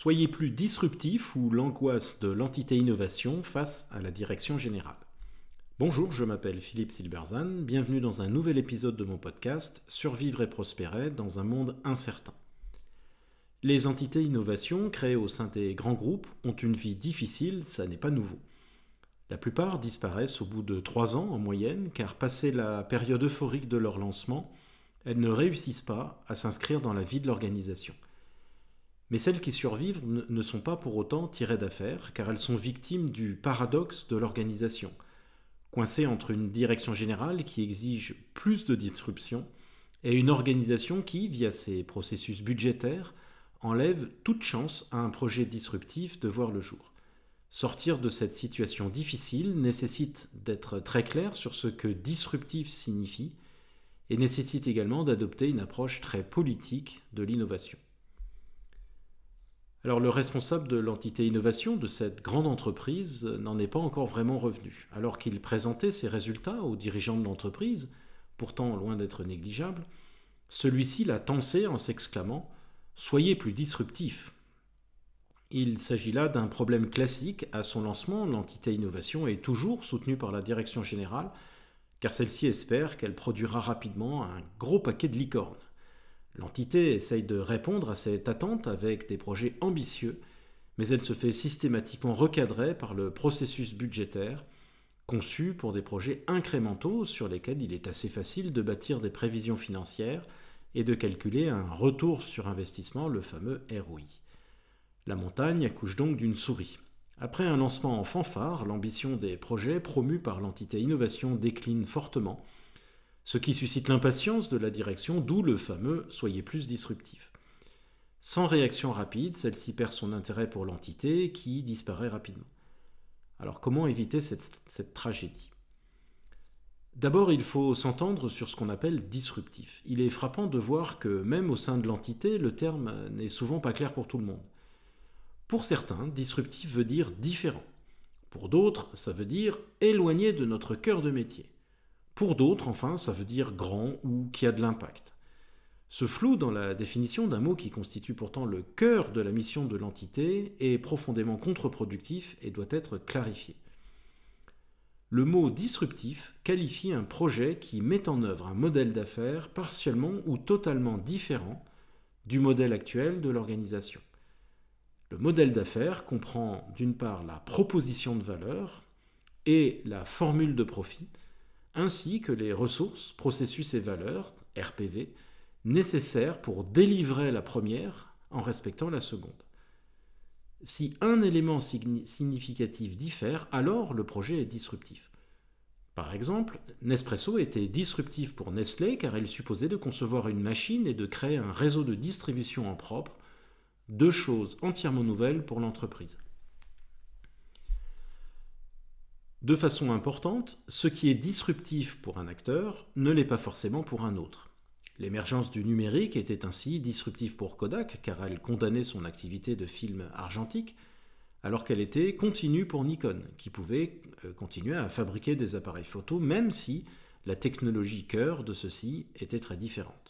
Soyez plus disruptif ou l'angoisse de l'entité innovation face à la direction générale. Bonjour, je m'appelle Philippe Silberzan, bienvenue dans un nouvel épisode de mon podcast Survivre et prospérer dans un monde incertain. Les entités innovation créées au sein des grands groupes ont une vie difficile, ça n'est pas nouveau. La plupart disparaissent au bout de trois ans en moyenne, car passé la période euphorique de leur lancement, elles ne réussissent pas à s'inscrire dans la vie de l'organisation. Mais celles qui survivent ne sont pas pour autant tirées d'affaire, car elles sont victimes du paradoxe de l'organisation, coincées entre une direction générale qui exige plus de disruption et une organisation qui, via ses processus budgétaires, enlève toute chance à un projet disruptif de voir le jour. Sortir de cette situation difficile nécessite d'être très clair sur ce que disruptif signifie et nécessite également d'adopter une approche très politique de l'innovation. Alors le responsable de l'entité innovation de cette grande entreprise n'en est pas encore vraiment revenu. Alors qu'il présentait ses résultats aux dirigeants de l'entreprise, pourtant loin d'être négligeable, celui-ci l'a tensé en s'exclamant Soyez plus disruptif. Il s'agit là d'un problème classique. À son lancement, l'entité innovation est toujours soutenue par la direction générale, car celle-ci espère qu'elle produira rapidement un gros paquet de licornes. L'entité essaye de répondre à cette attente avec des projets ambitieux, mais elle se fait systématiquement recadrer par le processus budgétaire, conçu pour des projets incrémentaux sur lesquels il est assez facile de bâtir des prévisions financières et de calculer un retour sur investissement, le fameux ROI. La montagne accouche donc d'une souris. Après un lancement en fanfare, l'ambition des projets promus par l'entité innovation décline fortement, ce qui suscite l'impatience de la direction, d'où le fameux Soyez plus disruptif. Sans réaction rapide, celle-ci perd son intérêt pour l'entité qui disparaît rapidement. Alors comment éviter cette, tragédie? D'abord, il faut s'entendre sur ce qu'on appelle disruptif. Il est frappant de voir que même au sein de l'entité, le terme n'est souvent pas clair pour tout le monde. Pour certains, disruptif veut dire différent. Pour d'autres, ça veut dire éloigné de notre cœur de métier. Pour d'autres, enfin, ça veut dire grand ou qui a de l'impact. Ce flou dans la définition d'un mot qui constitue pourtant le cœur de la mission de l'entité est profondément contre-productif et doit être clarifié. Le mot disruptif qualifie un projet qui met en œuvre un modèle d'affaires partiellement ou totalement différent du modèle actuel de l'organisation. Le modèle d'affaires comprend d'une part la proposition de valeur et la formule de profit, ainsi que les ressources, processus et valeurs, RPV, nécessaires pour délivrer la première en respectant la seconde. Si un élément significatif diffère, alors le projet est disruptif. Par exemple, Nespresso était disruptif pour Nestlé car il supposait de concevoir une machine et de créer un réseau de distribution en propre, deux choses entièrement nouvelles pour l'entreprise. De façon importante, ce qui est disruptif pour un acteur ne l'est pas forcément pour un autre. L'émergence du numérique était ainsi disruptive pour Kodak car elle condamnait son activité de film argentique, alors qu'elle était continue pour Nikon, qui pouvait euh, continuer à fabriquer des appareils photo même si la technologie cœur de ceux-ci était très différente.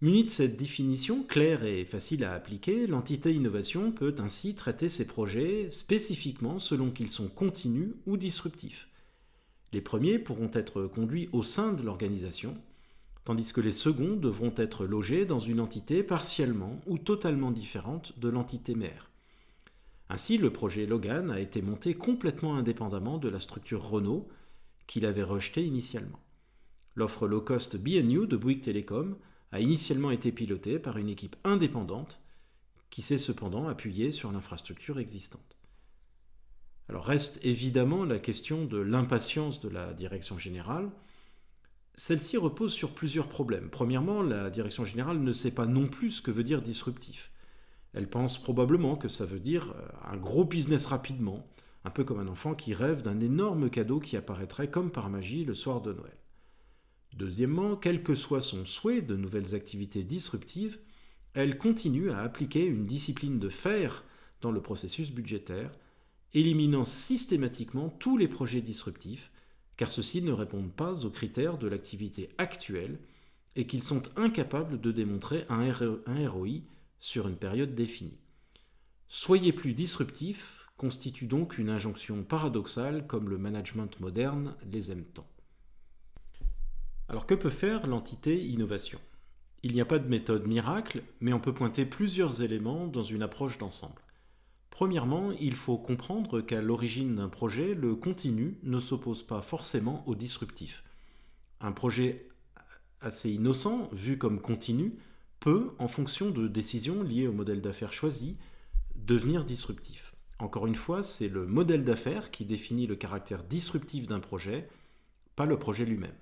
Munie de cette définition claire et facile à appliquer, l'entité innovation peut ainsi traiter ses projets spécifiquement selon qu'ils sont continus ou disruptifs. Les premiers pourront être conduits au sein de l'organisation, tandis que les seconds devront être logés dans une entité partiellement ou totalement différente de l'entité mère. Ainsi, le projet Logan a été monté complètement indépendamment de la structure Renault qu'il avait rejetée initialement. L'offre low-cost BNU de Bouygues Telecom a initialement été piloté par une équipe indépendante qui s'est cependant appuyée sur l'infrastructure existante. Alors reste évidemment la question de l'impatience de la direction générale. Celle-ci repose sur plusieurs problèmes. Premièrement, la direction générale ne sait pas non plus ce que veut dire disruptif. Elle pense probablement que ça veut dire euh, un gros business rapidement, un peu comme un enfant qui rêve d'un énorme cadeau qui apparaîtrait comme par magie le soir de Noël. Deuxièmement, quel que soit son souhait de nouvelles activités disruptives, elle continue à appliquer une discipline de fer dans le processus budgétaire, éliminant systématiquement tous les projets disruptifs, car ceux-ci ne répondent pas aux critères de l'activité actuelle et qu'ils sont incapables de démontrer un ROI sur une période définie. Soyez plus disruptif constitue donc une injonction paradoxale comme le management moderne les aime tant. Alors que peut faire l'entité innovation? Il n'y a pas de méthode miracle, mais on peut pointer plusieurs éléments dans une approche d'ensemble. Premièrement, il faut comprendre qu'à l'origine d'un projet, le continu ne s'oppose pas forcément au disruptif. Un projet assez innocent, vu comme continu, peut, en fonction de décisions liées au modèle d'affaires choisi, devenir disruptif. Encore une fois, c'est le modèle d'affaires qui définit le caractère disruptif d'un projet, pas le projet lui-même.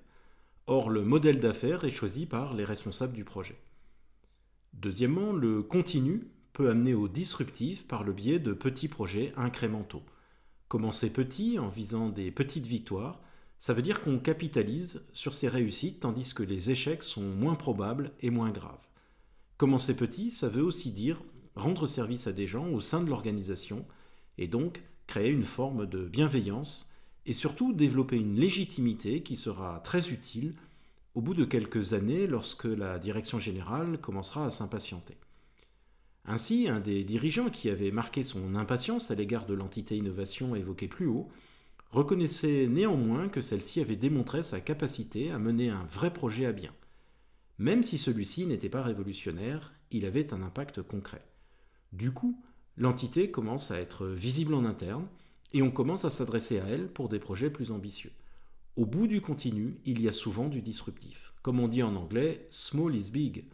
Or, le modèle d'affaires est choisi par les responsables du projet. Deuxièmement, le continu peut amener au disruptif par le biais de petits projets incrémentaux. Commencer petit en visant des petites victoires, ça veut dire qu'on capitalise sur ses réussites tandis que les échecs sont moins probables et moins graves. Commencer petit, ça veut aussi dire rendre service à des gens au sein de l'organisation et donc créer une forme de bienveillance et surtout développer une légitimité qui sera très utile au bout de quelques années lorsque la direction générale commencera à s'impatienter. Ainsi, un des dirigeants qui avait marqué son impatience à l'égard de l'entité innovation évoquée plus haut reconnaissait néanmoins que celle-ci avait démontré sa capacité à mener un vrai projet à bien. Même si celui-ci n'était pas révolutionnaire, il avait un impact concret. Du coup, l'entité commence à être visible en interne et on commence à s'adresser à elle pour des projets plus ambitieux. Au bout du continu, il y a souvent du disruptif. Comme on dit en anglais, small is big.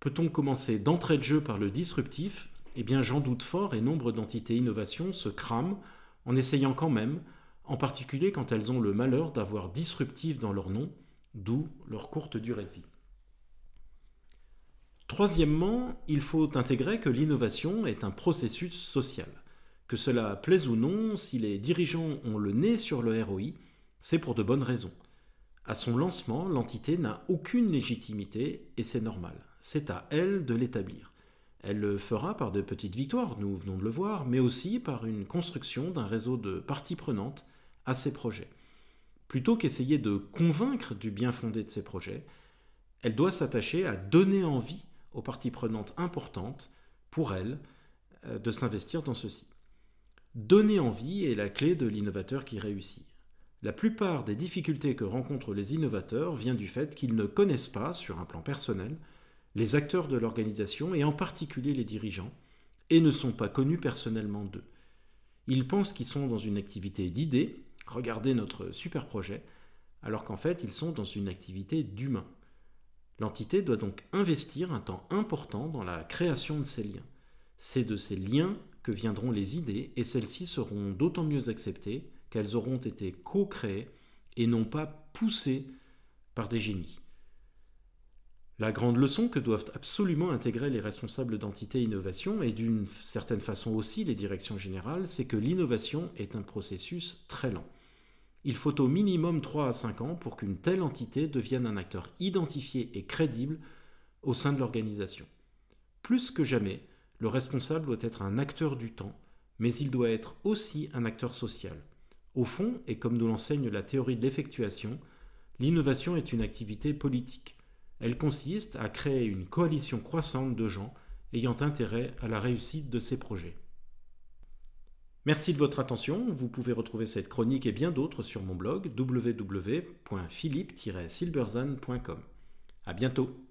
Peut-on commencer d'entrée de jeu par le disruptif? Eh bien, j'en doute fort et nombre d'entités innovation se crament en essayant quand même, en particulier quand elles ont le malheur d'avoir disruptif dans leur nom, d'où leur courte durée de vie. Troisièmement, il faut intégrer que l'innovation est un processus social. Que cela plaise ou non, si les dirigeants ont le nez sur le ROI, c'est pour de bonnes raisons. À son lancement, l'entité n'a aucune légitimité et c'est normal. C'est à elle de l'établir. Elle le fera par de petites victoires, nous venons de le voir, mais aussi par une construction d'un réseau de parties prenantes à ses projets. Plutôt qu'essayer de convaincre du bien fondé de ses projets, elle doit s'attacher à donner envie aux parties prenantes importantes, pour elle, euh, de s'investir dans ceci. Donner envie est la clé de l'innovateur qui réussit. La plupart des difficultés que rencontrent les innovateurs viennent du fait qu'ils ne connaissent pas, sur un plan personnel, les acteurs de l'organisation et en particulier les dirigeants, et ne sont pas connus personnellement d'eux. Ils pensent qu'ils sont dans une activité d'idées, regardez notre super projet, alors qu'en fait ils sont dans une activité d'humain. L'entité doit donc investir un temps important dans la création de ces liens. C'est de ces liens viendront les idées et celles-ci seront d'autant mieux acceptées qu'elles auront été co-créées et non pas poussées par des génies. La grande leçon que doivent absolument intégrer les responsables d'entité innovation et d'une certaine façon aussi les directions générales, c'est que l'innovation est un processus très lent. Il faut au minimum 3 à 5 ans pour qu'une telle entité devienne un acteur identifié et crédible au sein de l'organisation. Plus que jamais, le responsable doit être un acteur du temps, mais il doit être aussi un acteur social. Au fond, et comme nous l'enseigne la théorie de l'effectuation, l'innovation est une activité politique. Elle consiste à créer une coalition croissante de gens ayant intérêt à la réussite de ces projets. Merci de votre attention. Vous pouvez retrouver cette chronique et bien d'autres sur mon blog www.philippe-silberzan.com. À bientôt.